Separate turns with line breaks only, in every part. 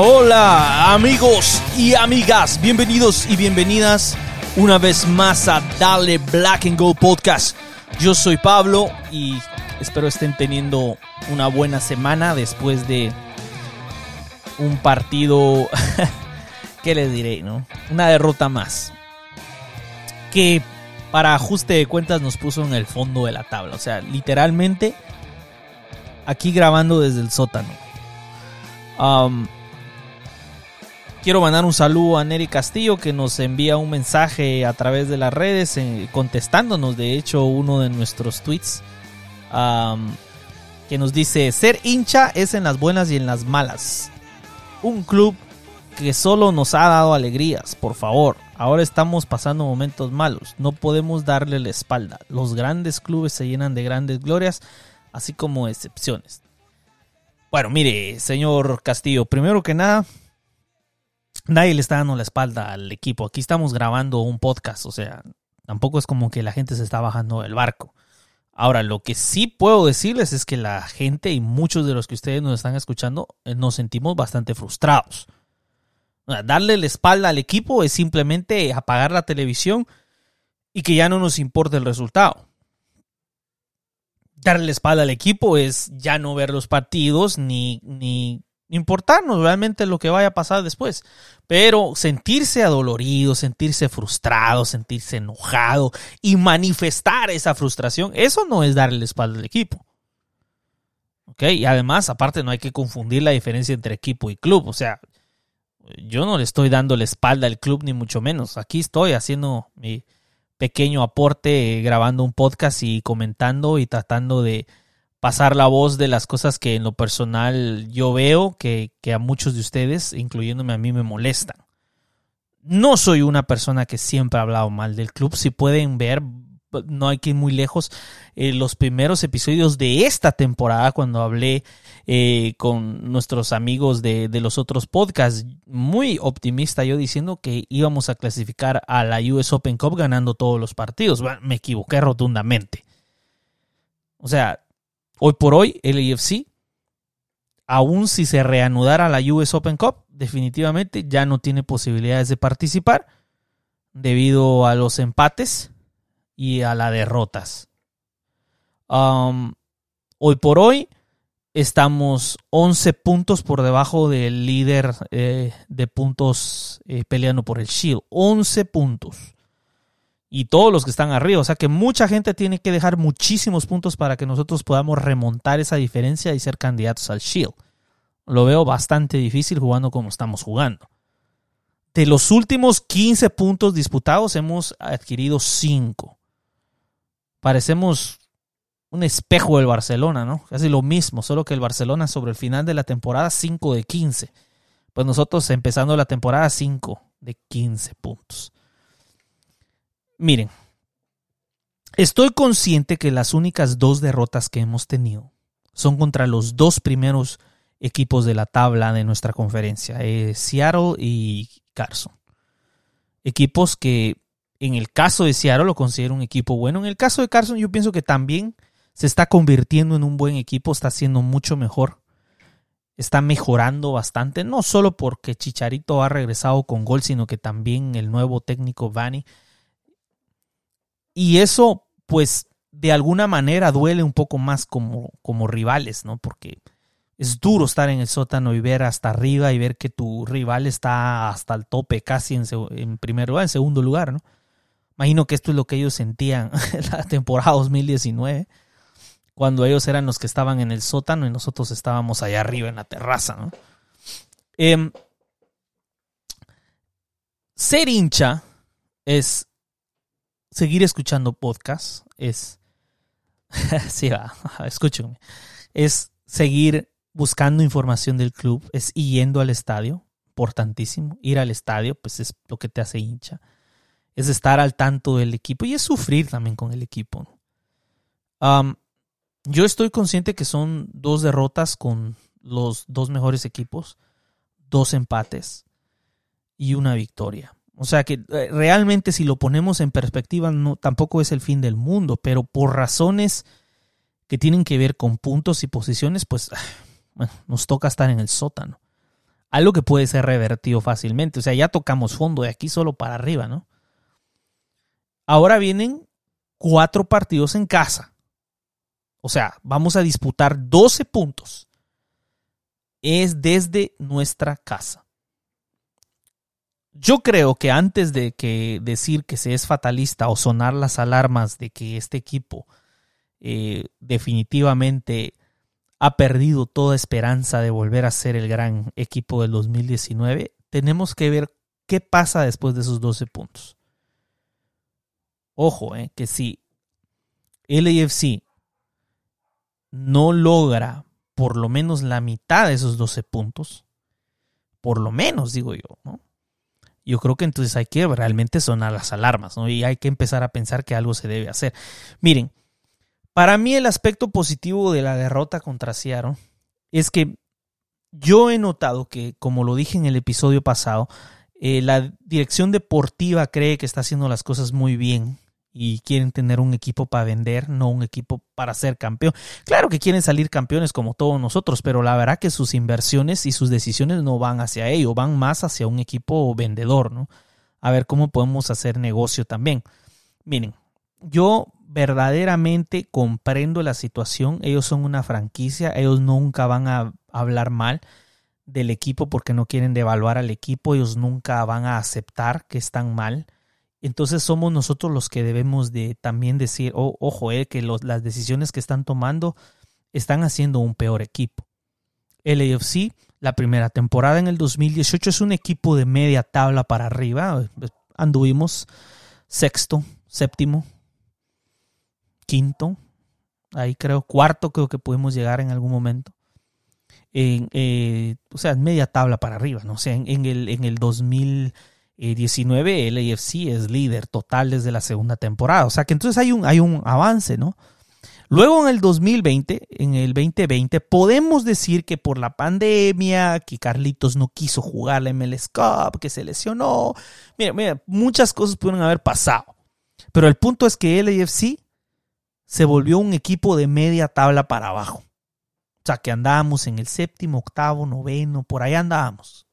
Hola, amigos y amigas. Bienvenidos y bienvenidas una vez más a Dale Black and Gold Podcast. Yo soy Pablo y espero estén teniendo una buena semana después de un partido. ¿Qué les diré, no? Una derrota más. Que para ajuste de cuentas nos puso en el fondo de la tabla. O sea, literalmente aquí grabando desde el sótano. Quiero mandar un saludo a Neri Castillo que nos envía un mensaje a través de las redes eh, contestándonos de hecho uno de nuestros tweets que nos dice ser hincha es en las buenas y en las malas. Un club que solo nos ha dado alegrías, por favor. Ahora estamos pasando momentos malos, no podemos darle la espalda. Los grandes clubes se llenan de grandes glorias, así como excepciones. Bueno, mire, señor Castillo, primero que nada, nadie le está dando la espalda al equipo. Aquí estamos grabando un podcast, o sea, tampoco es como que la gente se está bajando del barco. Ahora, lo que sí puedo decirles es que la gente y muchos de los que ustedes nos están escuchando eh, nos sentimos bastante frustrados. Darle la espalda al equipo es simplemente apagar la televisión y que ya no nos importe el resultado darle la espalda al equipo es ya no ver los partidos ni, ni importarnos realmente lo que vaya a pasar después. Pero sentirse adolorido, sentirse frustrado, sentirse enojado y manifestar esa frustración, eso no es darle la espalda al equipo. ¿Ok? Y además, aparte, no hay que confundir la diferencia entre equipo y club. O sea, yo no le estoy dando la espalda al club, ni mucho menos. Aquí estoy haciendo mi, pequeño aporte grabando un podcast y comentando y tratando de pasar la voz de las cosas que en lo personal yo veo que, que a muchos de ustedes, incluyéndome a mí, me molestan. No soy una persona que siempre ha hablado mal del club. Si pueden ver, no hay que ir muy lejos. Eh, los primeros episodios de esta temporada, cuando hablé eh, con nuestros amigos de, de, los otros podcasts, muy optimista yo diciendo que íbamos a clasificar a la US Open Cup ganando todos los partidos. Bueno, me equivoqué rotundamente. O sea, hoy por hoy el AFC, aun si se reanudara la US Open Cup, definitivamente ya no tiene posibilidades de participar debido a los empates y a las derrotas. Um, hoy por hoy estamos 11 puntos por debajo del líder eh, de puntos eh, peleando por el Shield. 11 puntos. Y todos los que están arriba. O sea que mucha gente tiene que dejar muchísimos puntos para que nosotros podamos remontar esa diferencia y ser candidatos al Shield. Lo veo bastante difícil jugando como estamos jugando. De los últimos 15 puntos disputados hemos adquirido 5 parecemos un espejo del Barcelona, ¿no? Casi lo mismo, solo que el Barcelona sobre el final de la temporada 5 de 15. Pues nosotros empezando la temporada 5 de 15 puntos. Miren, estoy consciente que las únicas dos derrotas que hemos tenido son contra los dos primeros equipos de la tabla de nuestra conferencia, eh, Seattle y Carson. Equipos que en el caso de Seattle lo considero un equipo bueno. En el caso de Carson yo pienso que también se está convirtiendo en un buen equipo, está siendo mucho mejor. Está mejorando bastante, no solo porque Chicharito ha regresado con gol, sino que también el nuevo técnico Vani. Y eso, pues, de alguna manera duele un poco más como, como rivales, ¿no? Porque es duro estar en el sótano y ver hasta arriba y ver que tu rival está hasta el tope, casi en, en primer lugar, en segundo lugar, ¿no? Imagino que esto es lo que ellos sentían en la temporada 2019, cuando ellos eran los que estaban en el sótano y nosotros estábamos allá arriba en la terraza. Em, ser hincha es seguir escuchando podcasts, es... sí, va, escúchenme. Es seguir buscando información del club, es yendo al estadio, importantísimo. Ir al estadio, pues es lo que te hace hincha es estar al tanto del equipo y es sufrir también con el equipo. yo estoy consciente que son dos derrotas con los dos mejores equipos, dos empates y una victoria. O sea que eh, realmente si lo ponemos en perspectiva no tampoco es el fin del mundo, pero por razones que tienen que ver con puntos y posiciones, pues bueno, nos toca estar en el sótano. Algo que puede ser revertido fácilmente. O sea, ya tocamos fondo de aquí solo para arriba, ¿no? Ahora vienen cuatro partidos en casa. O sea, vamos a disputar 12 puntos. Es desde nuestra casa. Yo creo que antes de que decir que se es fatalista o sonar las alarmas de que este equipo eh, definitivamente ha perdido toda esperanza de volver a ser el gran equipo del 2019, tenemos que ver qué pasa después de esos 12 puntos. Ojo, eh, que si LAFC no logra por lo menos la mitad de esos 12 puntos, por lo menos digo yo, ¿no? Yo creo que entonces hay que realmente sonar las alarmas, ¿no? Y hay que empezar a pensar que algo se debe hacer. Miren, para mí el aspecto positivo de la derrota contra Seattle es que yo he notado que, como lo dije en el episodio pasado, eh, la dirección deportiva cree que está haciendo las cosas muy bien y quieren tener un equipo para vender, no un equipo para ser campeón. Claro que quieren salir campeones como todos nosotros, pero la verdad que sus inversiones y sus decisiones no van hacia ello, van más hacia un equipo vendedor, ¿no? A ver cómo podemos hacer negocio también. Miren, yo verdaderamente comprendo la situación. Ellos son una franquicia, ellos nunca van a hablar mal del equipo porque no quieren devaluar al equipo, ellos nunca van a aceptar que están mal. Entonces somos nosotros los que debemos de también decir, oh, ojo, eh, que las decisiones que están tomando están haciendo un peor equipo. El AFC, la primera temporada en el 2018 es un equipo de media tabla para arriba. Anduvimos sexto, séptimo, quinto, ahí creo, cuarto creo que podemos llegar en algún momento. En, eh, o sea, media tabla para arriba, ¿no? O sea, en, el, en el 2019 el AFC es líder total desde la segunda temporada. O sea que entonces hay un, hay un avance, ¿no? Luego en el 2020, en el 2020, podemos decir que por la pandemia, que Carlitos no quiso jugar la MLS Cup, que se lesionó. Mira, mira, muchas cosas pudieron haber pasado. Pero el punto es que el se volvió un equipo de media tabla para abajo. O sea, que andábamos en el séptimo, octavo, noveno, por ahí andábamos.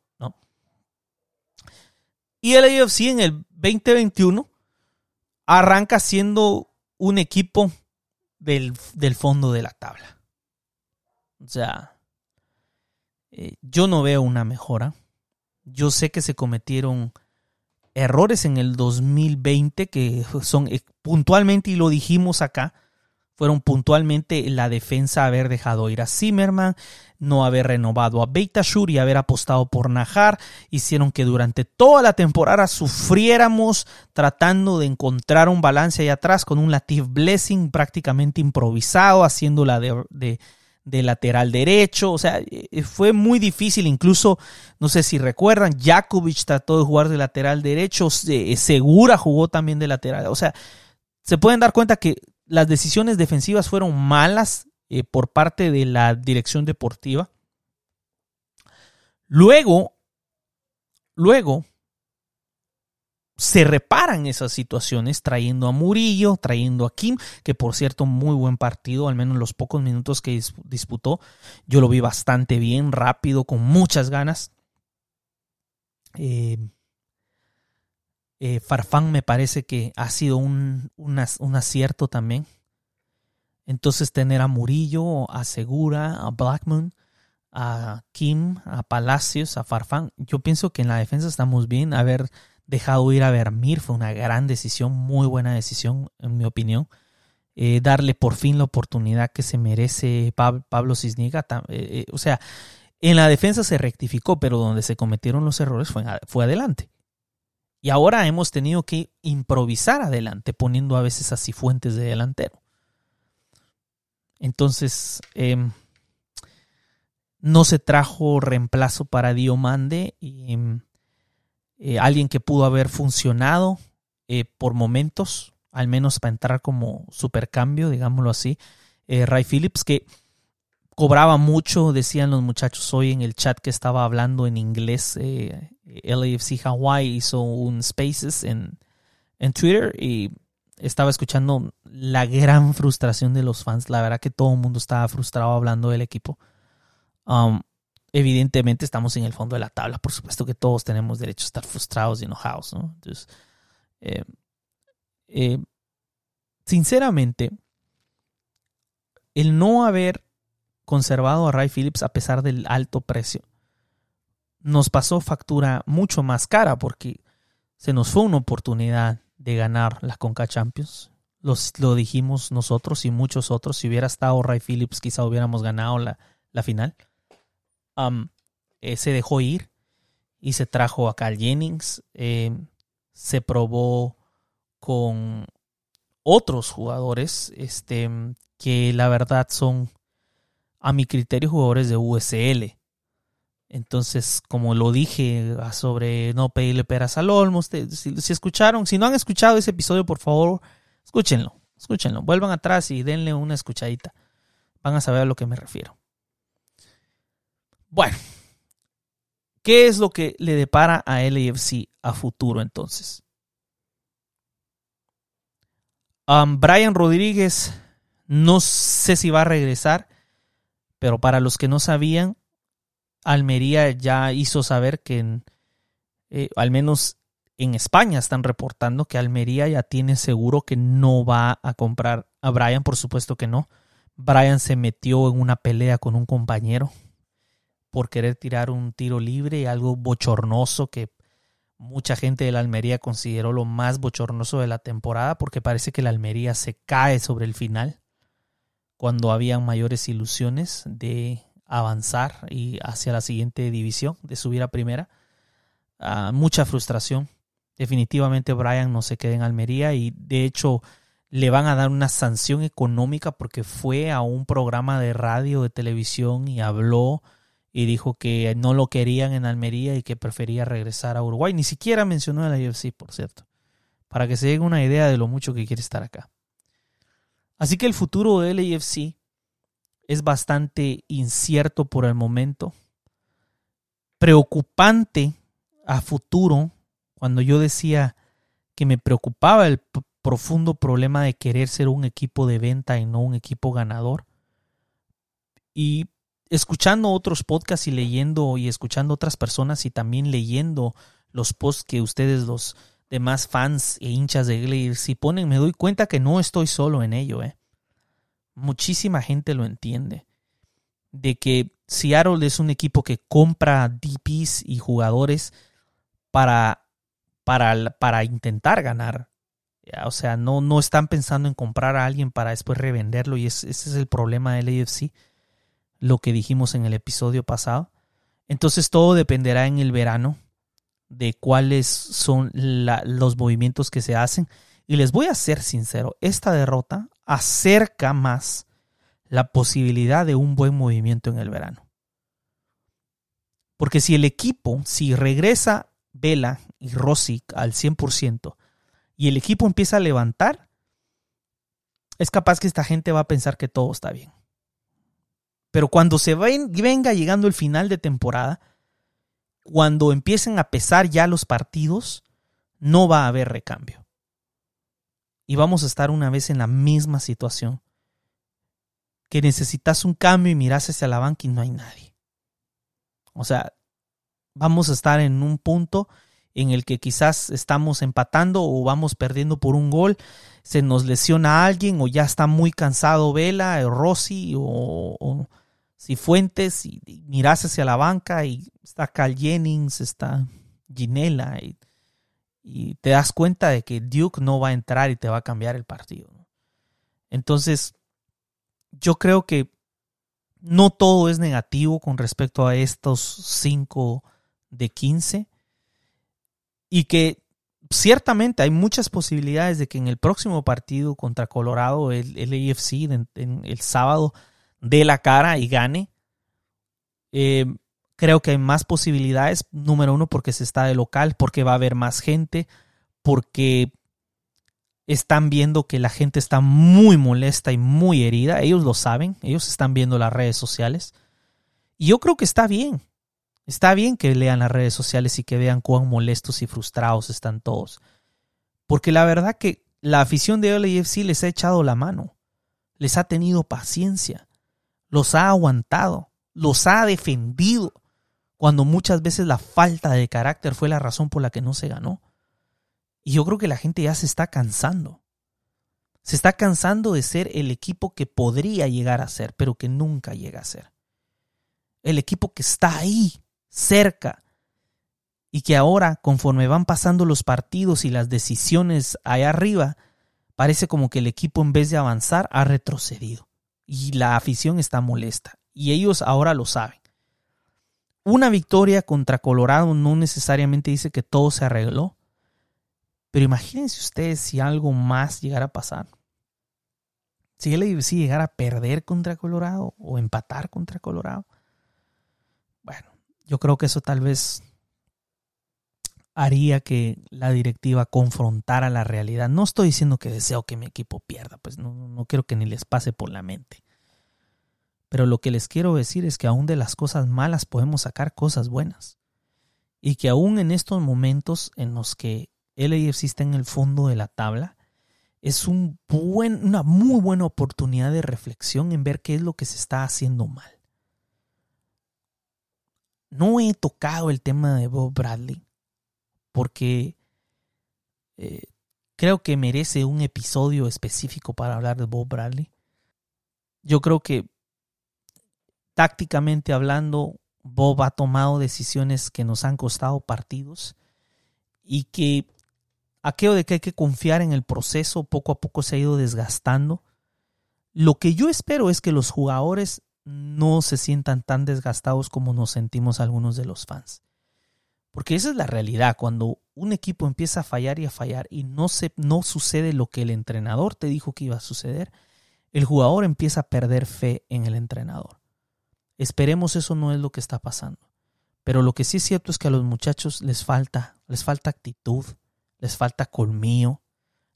Y el AFC en el 2021 arranca siendo un equipo del, fondo de la tabla. O sea, eh, yo no veo una mejora. Yo sé que se cometieron errores en el 2020 que son eh, puntualmente, y lo dijimos acá, fueron puntualmente la defensa haber dejado ir a Zimmerman, no haber renovado a Beitashour y haber apostado por Najar, hicieron que durante toda la temporada sufriéramos tratando de encontrar un balance ahí atrás con un Latif Blessing prácticamente improvisado, haciéndola de, de, lateral derecho, o sea, eh, fue muy difícil, incluso, no sé si recuerdan, Jakovic trató de jugar de lateral derecho, Segura jugó también de lateral, o sea, se pueden dar cuenta que las decisiones defensivas fueron malas eh, por parte de la dirección deportiva. Luego, luego se reparan esas situaciones trayendo a Murillo, trayendo a Kim, que por cierto muy buen partido, al menos los pocos minutos que disputó, yo lo vi bastante bien, rápido, con muchas ganas. Eh, eh, Farfán me parece que ha sido un, un, acierto también. Entonces tener a Murillo, a Segura, a Blackman, a Kim, a Palacios, a Farfán, yo pienso que en la defensa estamos bien. Haber dejado ir a Vermir fue una gran decisión, muy buena decisión en mi opinión. Eh, darle por fin la oportunidad que se merece Pablo Cisniga. Eh, o sea, en la defensa se rectificó, pero donde se cometieron los errores fue, fue adelante. Y ahora hemos tenido que improvisar adelante, poniendo a veces así fuentes de delantero. Entonces, em, no se trajo reemplazo para Diomande. Y, em, eh, alguien que pudo haber funcionado eh, por momentos, al menos para entrar como supercambio, digámoslo así. Eh, Ray Phillips, que cobraba mucho, decían los muchachos hoy en el chat que estaba hablando en inglés. Eh, LAFC Hawaii hizo un Spaces en, en Twitter y estaba escuchando la gran frustración de los fans. La verdad que todo el mundo estaba frustrado hablando del equipo. Um, evidentemente estamos en el fondo de la tabla. Por supuesto que todos tenemos derecho a estar frustrados y enojados, ¿no? Entonces, eh, eh, sinceramente, el no haber conservado a Ray Phillips a pesar del alto precio nos pasó factura mucho más cara porque se nos fue una oportunidad de ganar la Conca Champions. Los, lo dijimos nosotros y muchos otros. Si hubiera estado Ray Phillips, quizá hubiéramos ganado la, la final. Eh, se dejó ir y se trajo a Carl Jennings. Eh, se probó con otros jugadores este, que la verdad son, a mi criterio, jugadores de USL. Entonces, como lo dije sobre no pedirle peras al olmo, si, si, escucharon, si no han escuchado ese episodio, por favor, escúchenlo, escúchenlo, vuelvan atrás y denle una escuchadita. Van a saber a lo que me refiero. Bueno, ¿qué es lo que le depara a LAFC a futuro entonces? Brian Rodríguez, no sé si va a regresar, pero para los que no sabían, Almería ya hizo saber que eh, al menos en España están reportando que Almería ya tiene seguro que no va a comprar a Brian, por supuesto que no. Brian se metió en una pelea con un compañero por querer tirar un tiro libre, algo bochornoso que mucha gente de la Almería consideró lo más bochornoso de la temporada porque parece que la Almería se cae sobre el final cuando habían mayores ilusiones de avanzar y hacia la siguiente división, de subir a primera. Ah, mucha frustración. Definitivamente Brian no se queda en Almería y de hecho le van a dar una sanción económica porque fue a un programa de radio, de televisión y habló y dijo que no lo querían en Almería y que prefería regresar a Uruguay. Ni siquiera mencionó a la por cierto, para que se llegue una idea de lo mucho que quiere estar acá. Así que el futuro de LAFC es bastante incierto por el momento, preocupante a futuro, cuando yo decía que me preocupaba el profundo problema de querer ser un equipo de venta y no un equipo ganador. Y escuchando otros podcasts y leyendo y escuchando otras personas y también leyendo los posts que ustedes, los demás fans e hinchas de Glee, si ponen, me doy cuenta que no estoy solo en ello. Eh. Muchísima gente lo entiende. De que Seattle es un equipo que compra DPs y jugadores para, para, para intentar ganar. O sea, no, no están pensando en comprar a alguien para después revenderlo y ese es el problema del AFC lo que dijimos en el episodio pasado. Entonces todo dependerá en el verano de cuáles son los movimientos que se hacen. Y les voy a ser sincero, esta derrota acerca más la posibilidad de un buen movimiento en el verano. Porque si el equipo, si regresa Vela y Rossi al 100% y el equipo empieza a levantar, es capaz que esta gente va a pensar que todo está bien. Pero cuando se venga llegando el final de temporada, cuando empiecen a pesar ya los partidos, no va a haber recambio. Y vamos a estar una vez en la misma situación. Que necesitas un cambio y miras hacia la banca y no hay nadie. O sea, vamos a estar en un punto en el que quizás estamos empatando o vamos perdiendo por un gol, se nos lesiona a alguien o ya está muy cansado Vela, Rossi o, Fuentes y, miras hacia la banca y está Cal Jennings, está Ginela y, te das cuenta de que Duke no va a entrar y te va a cambiar el partido. Entonces, yo creo que no todo es negativo con respecto a estos 5 de 15 y que ciertamente hay muchas posibilidades de que en el próximo partido contra Colorado, el, el AFC, en el sábado, dé la cara y gane. Eh, creo que hay más posibilidades. Número uno, porque se está de local, porque va a haber más gente, porque están viendo que la gente está muy molesta y muy herida. Ellos lo saben, ellos están viendo las redes sociales. Y yo creo que está bien. Está bien que lean las redes sociales y que vean cuán molestos y frustrados están todos. Porque la verdad que la afición de LAFC les ha echado la mano. Les ha tenido paciencia los ha aguantado, los ha defendido, cuando muchas veces la falta de carácter fue la razón por la que no se ganó. Y yo creo que la gente ya se está cansando. Se está cansando de ser el equipo que podría llegar a ser, pero que nunca llega a ser. El equipo que está ahí, cerca, y que ahora, conforme van pasando los partidos y las decisiones allá arriba, parece como que el equipo en vez de avanzar ha retrocedido. Y la afición está molesta. Y ellos ahora lo saben. Una victoria contra Colorado no necesariamente dice que todo se arregló. Pero imagínense ustedes si algo más llegara a pasar. Si si llegara a perder contra Colorado o empatar contra Colorado. Bueno, yo creo que eso tal vez haría que la directiva confrontara la realidad. No estoy diciendo que deseo que mi equipo pierda, pues no, no quiero que ni les pase por la mente. Pero lo que les quiero decir es que aún de las cosas malas podemos sacar cosas buenas. Y que aún en estos momentos en los que LAFC está en el fondo de la tabla, es un buen, una muy buena oportunidad de reflexión en ver qué es lo que se está haciendo mal. No he tocado el tema de Bob Bradley porque eh, creo que merece un episodio específico para hablar de Bob Bradley. Yo creo que tácticamente hablando, Bob ha tomado decisiones que nos han costado partidos y que aquello de que hay que confiar en el proceso poco a poco se ha ido desgastando. Lo que yo espero es que los jugadores no se sientan tan desgastados como nos sentimos algunos de los fans. Porque esa es la realidad. Cuando un equipo empieza a fallar y a fallar y no, se, no sucede lo que el entrenador te dijo que iba a suceder, el jugador empieza a perder fe en el entrenador. Esperemos eso no es lo que está pasando. Pero lo que sí es cierto es que a los muchachos les falta, les falta actitud, les falta colmillo,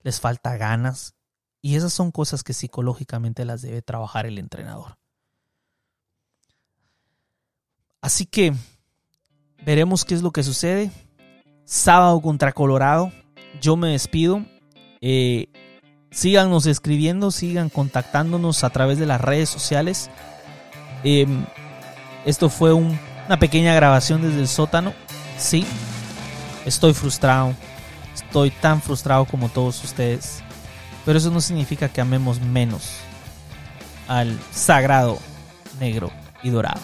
les falta ganas. Y esas son cosas que psicológicamente las debe trabajar el entrenador. Así que Veremos qué es lo que sucede. Sábado contra Colorado. Yo me despido. Eh, síganos escribiendo, sigan contactándonos a través de las redes sociales. Em, esto fue una pequeña grabación desde el sótano. Sí, estoy frustrado. Estoy tan frustrado como todos ustedes. Pero eso no significa que amemos menos al sagrado negro y dorado.